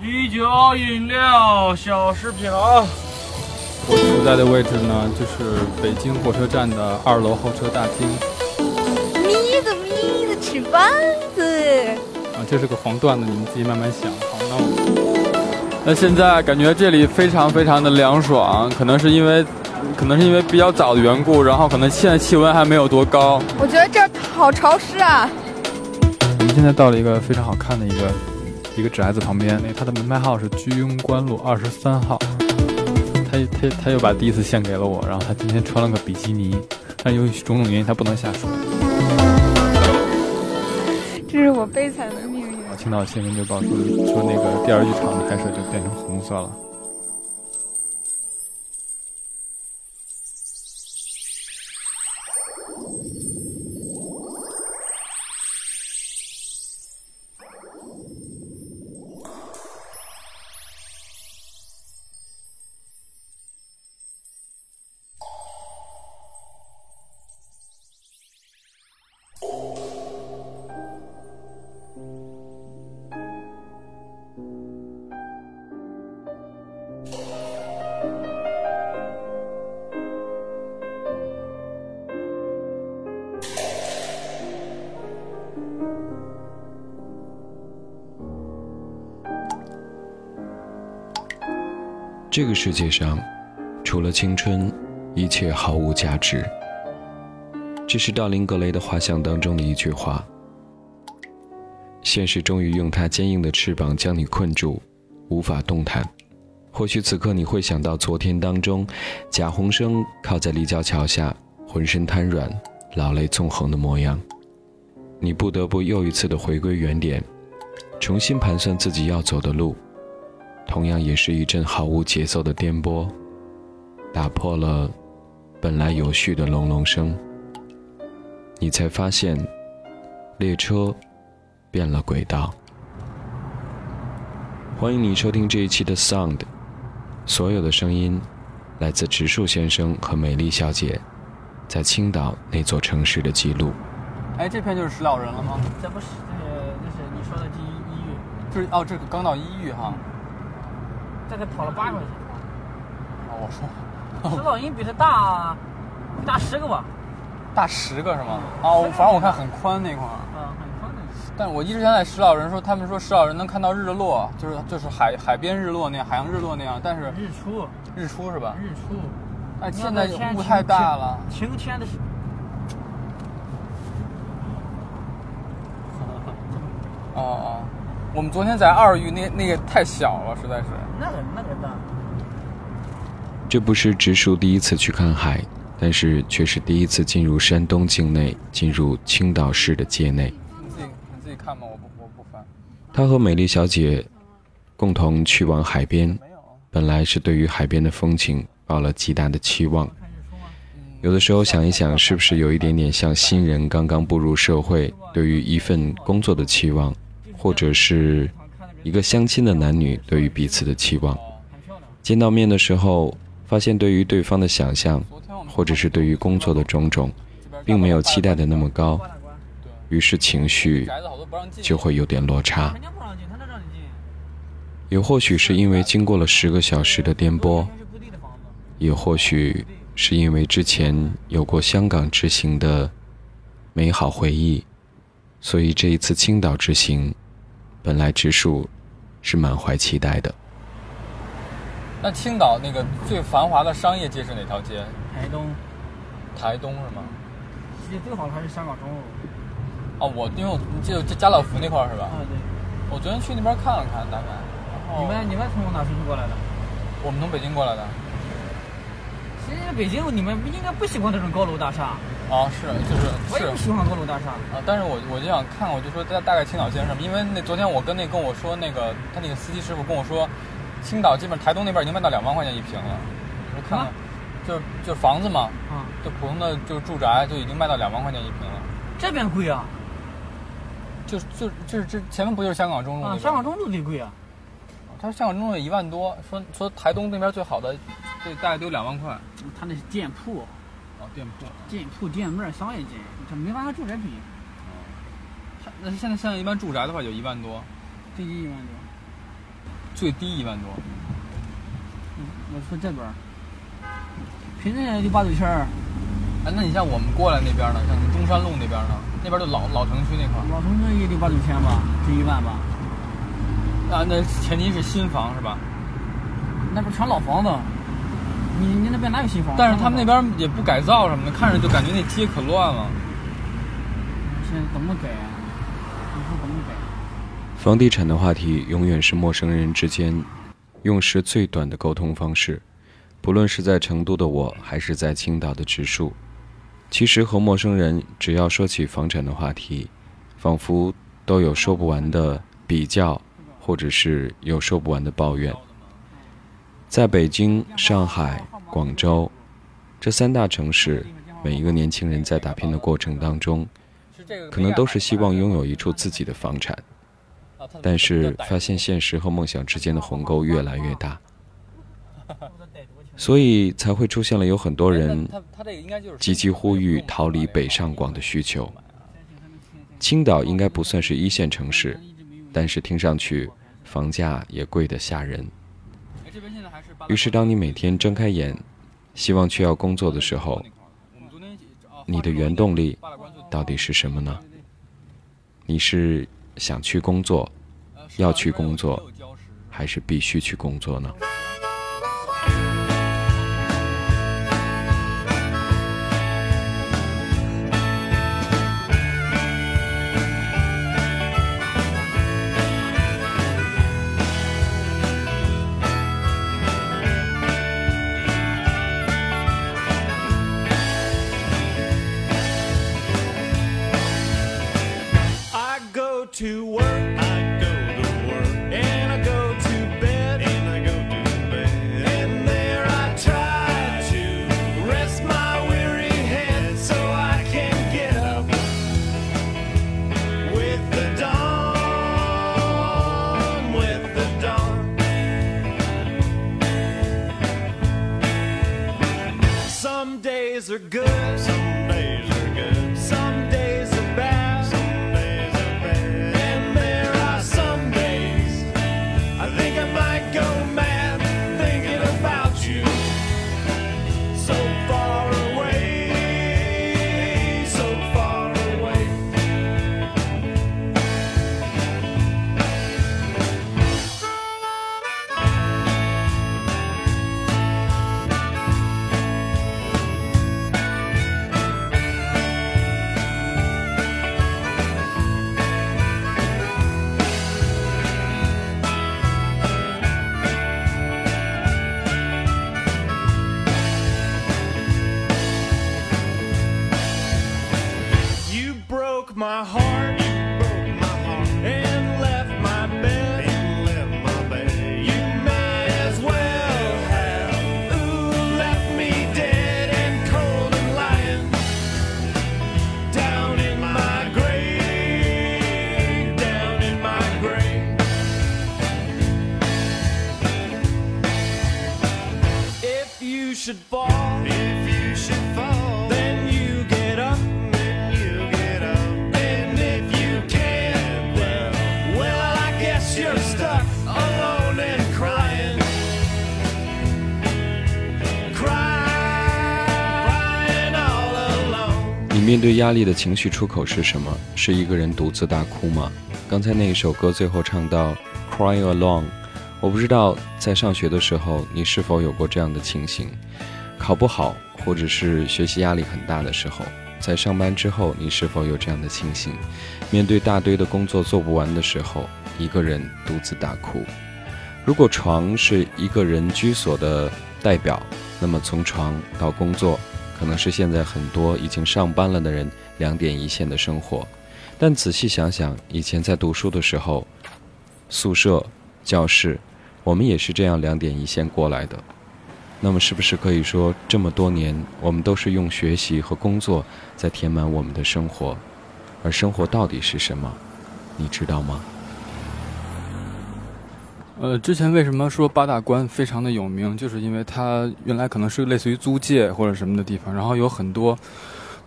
啤酒、饮料、小食品啊。我所在的位置呢，就是北京火车站的二楼候车大厅。咪的咪的吃饭子。啊，这是个黄段子，你们自己慢慢想。好，那我那现在感觉这里非常非常的凉爽，可能是因为，可能是因为比较早的缘故，然后可能现在气温还没有多高。我觉得这儿好潮湿啊。我们现在到了一个非常好看的一个一个宅子旁边，那他的门牌号是居庸关路二十三号。他他他又把第一次献给了我，然后他今天穿了个比基尼，但由于种种原因他不能下水。这是我悲惨的命运。我听到新闻就报说说那个第二剧场的海水就变成红色了。这个世界上，除了青春，一切毫无价值。这是道林格雷的画像当中的一句话。现实终于用它坚硬的翅膀将你困住，无法动弹。或许此刻你会想到昨天当中，贾宏声靠在立交桥下，浑身瘫软、老泪纵横的模样。你不得不又一次的回归原点，重新盘算自己要走的路。同样也是一阵毫无节奏的颠簸，打破了本来有序的隆隆声。你才发现，列车变了轨道。欢迎你收听这一期的 Sound，所有的声音来自植树先生和美丽小姐在青岛那座城市的记录。哎，这片就是石老人了吗？这不是，这是这是你说的第一医院，就是哦，这个刚到医院哈。这才跑了八块钱。哦，我说，石老人比他大大十个吧？大十个是吗？哦，反正我看很宽那块儿。嗯，很宽的。但我一直想在石老人说，他们说石老人能看到日落，就是就是海海边日落那样，海洋日落那样。但是日出，日出是吧？日出。哎，现在雾太大了。晴天的时。哦哦，我们昨天在二玉那那个太小了，实在是。那个那个大。这不是植树第一次去看海，但是却是第一次进入山东境内，进入青岛市的界内。你自己你自己看吧，我不我不翻。他和美丽小姐共同去往海边，本来是对于海边的风景抱了极大的期望。有的时候想一想，是不是有一点点像新人刚刚步入社会，对于一份工作的期望，或者是一个相亲的男女对于彼此的期望。见到面的时候，发现对于对方的想象，或者是对于工作的种种，并没有期待的那么高，于是情绪就会有点落差。也或许是因为经过了十个小时的颠簸，也或许。是因为之前有过香港之行的美好回忆，所以这一次青岛之行，本来植树是满怀期待的。那青岛那个最繁华的商业街是哪条街？台东。台东是吗？其实最好的还是香港中路。哦，我因为我就就家乐福那块儿是吧？啊对。我昨天去那边看了看，大概。你们你们从哪出去过来的？我们从北京过来的。其实北京你们应该不喜欢这种高楼大厦。啊，是就是我也不喜欢高楼大厦啊，但是我我就想看，我就说大大概青岛街什么，因为那昨天我跟那跟我说那个他那个司机师傅跟我说，青岛基本台东那边已经卖到两万块钱一平了。我看看，就是就房子嘛，啊，就普通的就是住宅就已经卖到两万块钱一平了。这边贵啊？就就就是这前面不就是香港中路啊？香港中路最贵啊。他说香港中路一万多，说说台东那边最好的，这，大概都两万块。他那是店铺。哦，店铺。店铺、店面、商业街，这没法和住宅比。哦。它那现在现在一般住宅的话就一万多。最低一万多。最低一万多。嗯，我说这边儿，平均也就八九千儿。哎，那你像我们过来那边呢？像中山路那边呢？那边就老老城区那块儿。老城区也得八九千吧，至一万吧。啊，那前提是新房是吧？那边全老房子，你你那边哪有新房？但是他们那边也不改造什么的，看着就感觉那街可乱了。现在怎么改啊？你说怎么改？房地产的话题永远是陌生人之间用时最短的沟通方式，不论是在成都的我，还是在青岛的植树，其实和陌生人只要说起房产的话题，仿佛都有说不完的比较，或者是有说不完的抱怨。在北京、上海、广州这三大城市，每一个年轻人在打拼的过程当中，可能都是希望拥有一处自己的房产。但是发现现实和梦想之间的鸿沟越来越大，所以才会出现了有很多人积极呼吁逃离北上广的需求。青岛应该不算是一线城市，但是听上去房价也贵得吓人。于是，当你每天睁开眼，希望去要工作的时候，你的原动力到底是什么呢？你是？想去工作，要去工作，还是必须去工作呢？对压力的情绪出口是什么？是一个人独自大哭吗？刚才那一首歌最后唱到 “Cry alone”，我不知道在上学的时候你是否有过这样的情形：考不好，或者是学习压力很大的时候；在上班之后，你是否有这样的情形？面对大堆的工作做不完的时候，一个人独自大哭。如果床是一个人居所的代表，那么从床到工作。可能是现在很多已经上班了的人两点一线的生活，但仔细想想，以前在读书的时候，宿舍、教室，我们也是这样两点一线过来的。那么，是不是可以说，这么多年，我们都是用学习和工作在填满我们的生活？而生活到底是什么？你知道吗？呃之前为什么说八大关非常的有名就是因为它原来可能是类似于租界或者什么的地方然后有很多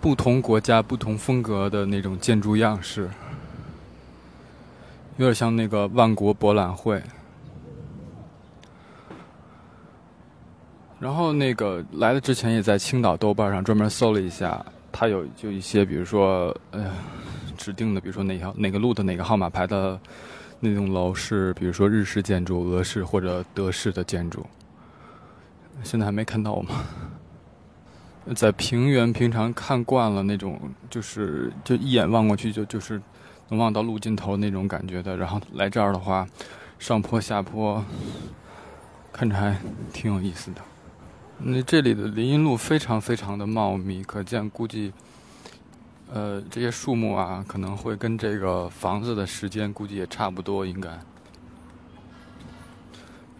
不同国家不同风格的那种建筑样式有点像那个万国博览会。然后那个来了之前也在青岛豆瓣上专门搜了一下它有就一些比如说呃指定的比如说哪条哪个路的哪个号码牌的那栋楼是，比如说日式建筑、俄式或者德式的建筑。现在还没看到吗？在平原平常看惯了那种，就是就一眼望过去就就是能望到路尽头那种感觉的，然后来这儿的话，上坡下坡，看着还挺有意思的。那这里的林荫路非常非常的茂密，可见估计，呃，这些树木啊，可能会跟这个房子的时间估计也差不多，应该，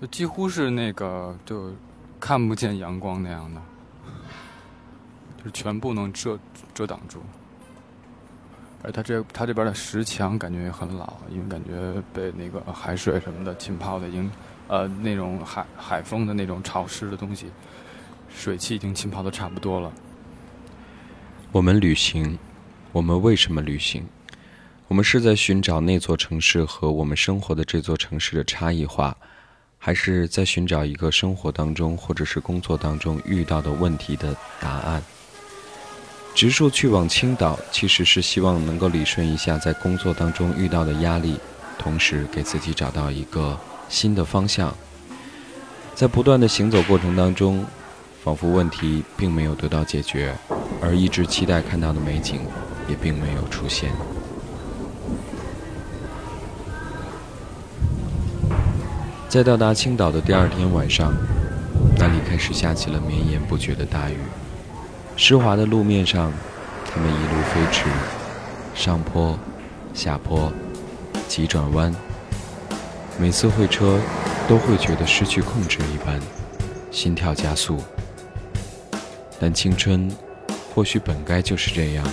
就几乎是那个就看不见阳光那样的，就是全部能遮遮挡住。而它这它这边的石墙感觉也很老，因为感觉被那个海水什么的浸泡的，已经呃那种海海风的那种潮湿的东西。水汽已经浸泡的差不多了。我们旅行，我们为什么旅行？我们是在寻找那座城市和我们生活的这座城市的差异化，还是在寻找一个生活当中或者是工作当中遇到的问题的答案？植树去往青岛，其实是希望能够理顺一下在工作当中遇到的压力，同时给自己找到一个新的方向。在不断的行走过程当中。仿佛问题并没有得到解决，而一直期待看到的美景也并没有出现。在到达青岛的第二天晚上，那里开始下起了绵延不绝的大雨。湿滑的路面上，他们一路飞驰，上坡、下坡、急转弯，每次会车都会觉得失去控制一般，心跳加速。但青春，或许本该就是这样，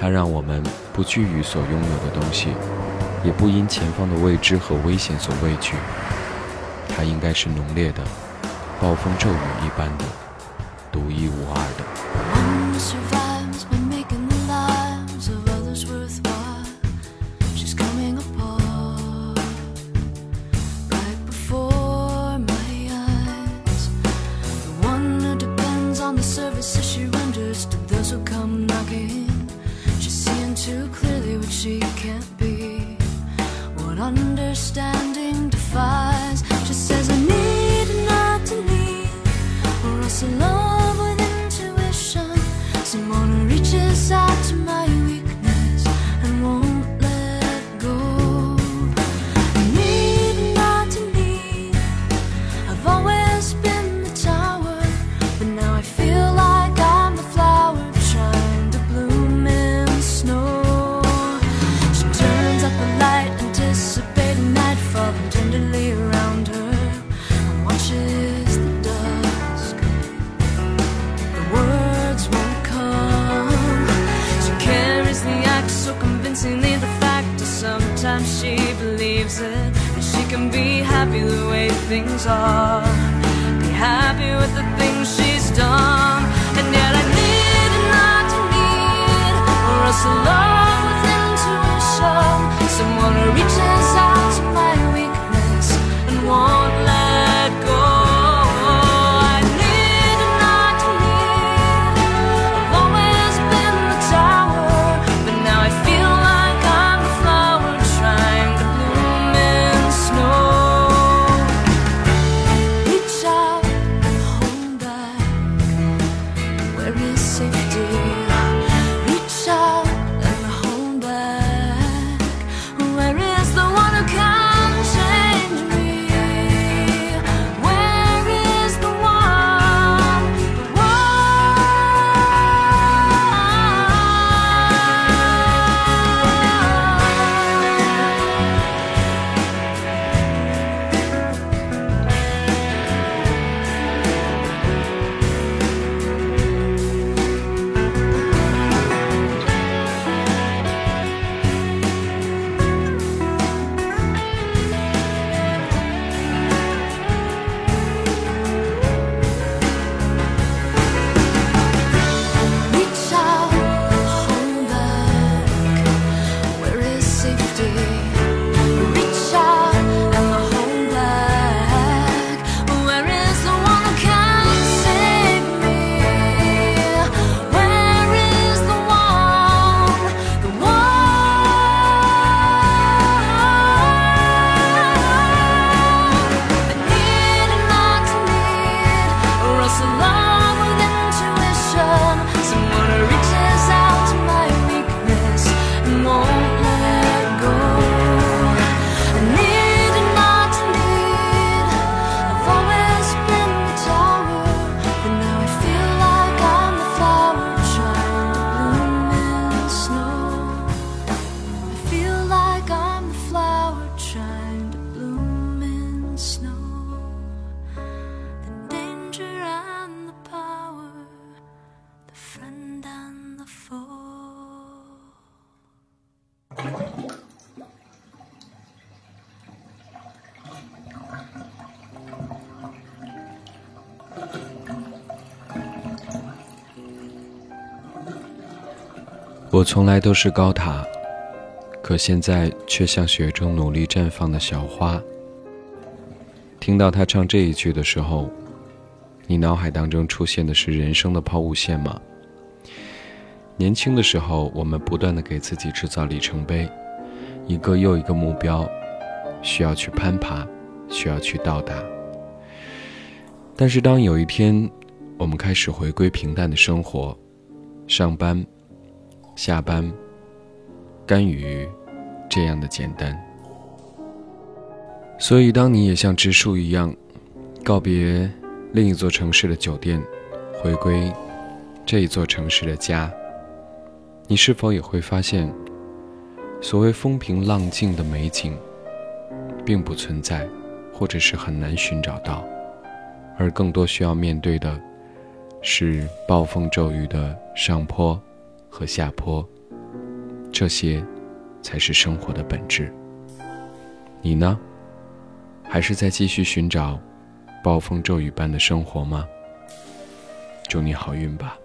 它让我们不惧于所拥有的东西，也不因前方的未知和危险所畏惧。它应该是浓烈的，暴风骤雨一般的，独一无二的。believes it And she can be happy the way things are. Be happy with the things she's done. And yet I need and not to need Or a alone with intuition. Someone who reaches out to my weakness And wants 我从来都是高塔，可现在却像雪中努力绽放的小花。听到他唱这一句的时候，你脑海当中出现的是人生的抛物线吗？年轻的时候，我们不断的给自己制造里程碑，一个又一个目标，需要去攀爬，需要去到达。但是当有一天，我们开始回归平淡的生活，上班。下班，甘于这样的简单。所以，当你也像植树一样，告别另一座城市的酒店，回归这一座城市的家，你是否也会发现，所谓风平浪静的美景，并不存在，或者是很难寻找到，而更多需要面对的，是暴风骤雨的上坡。和下坡，这些才是生活的本质。你呢？还是在继续寻找暴风骤雨般的生活吗？祝你好运吧。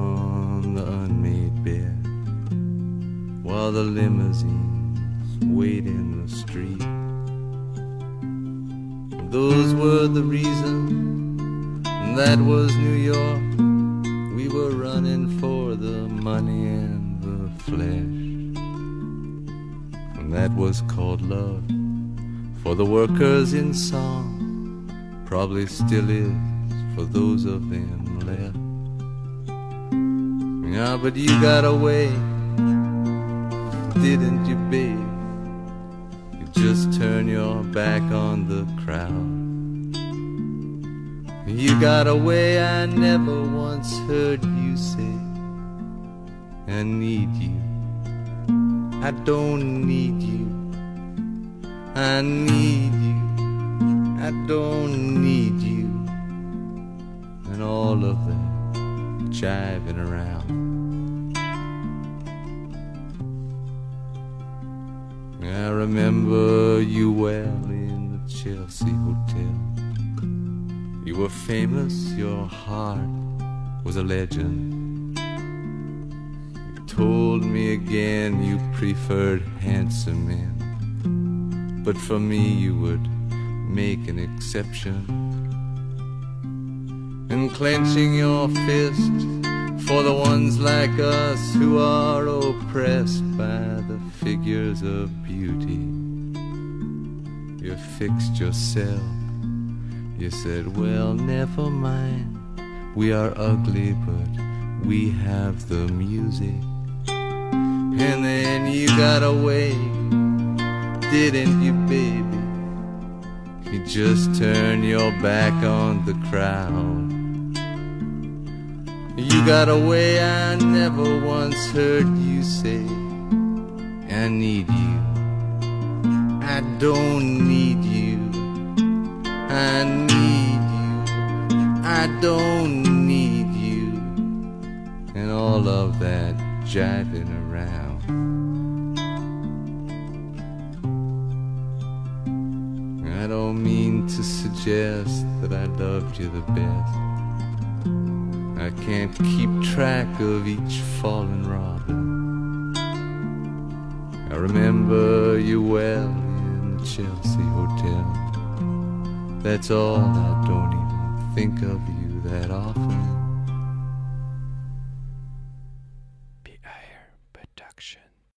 the unmade bed while the limousines wait in the street. Those were the reasons, that was New York. We were running for the money and the flesh. And that was called love for the workers in song, probably still is for those of them. Yeah, but you got away, didn't you, babe? You just turn your back on the crowd. You got away, I never once heard you say, I need you. I don't need you. I need you. I don't need you. And all of that jiving around. Remember you well in the Chelsea Hotel. You were famous, your heart was a legend. You told me again you preferred handsome men, but for me you would make an exception. And clenching your fist for the ones like us who are oppressed by the figures of beauty. You fixed yourself. You said, Well, never mind. We are ugly, but we have the music. And then you got away, didn't you, baby? You just turned your back on the crowd. You got away, I never once heard you say, I need you. I don't need you. I need you. I don't need you. And all of that jiving around. I don't mean to suggest that I loved you the best. Can't keep track of each fallen robin. I remember you well in the Chelsea Hotel. That's all, I don't even think of you that often.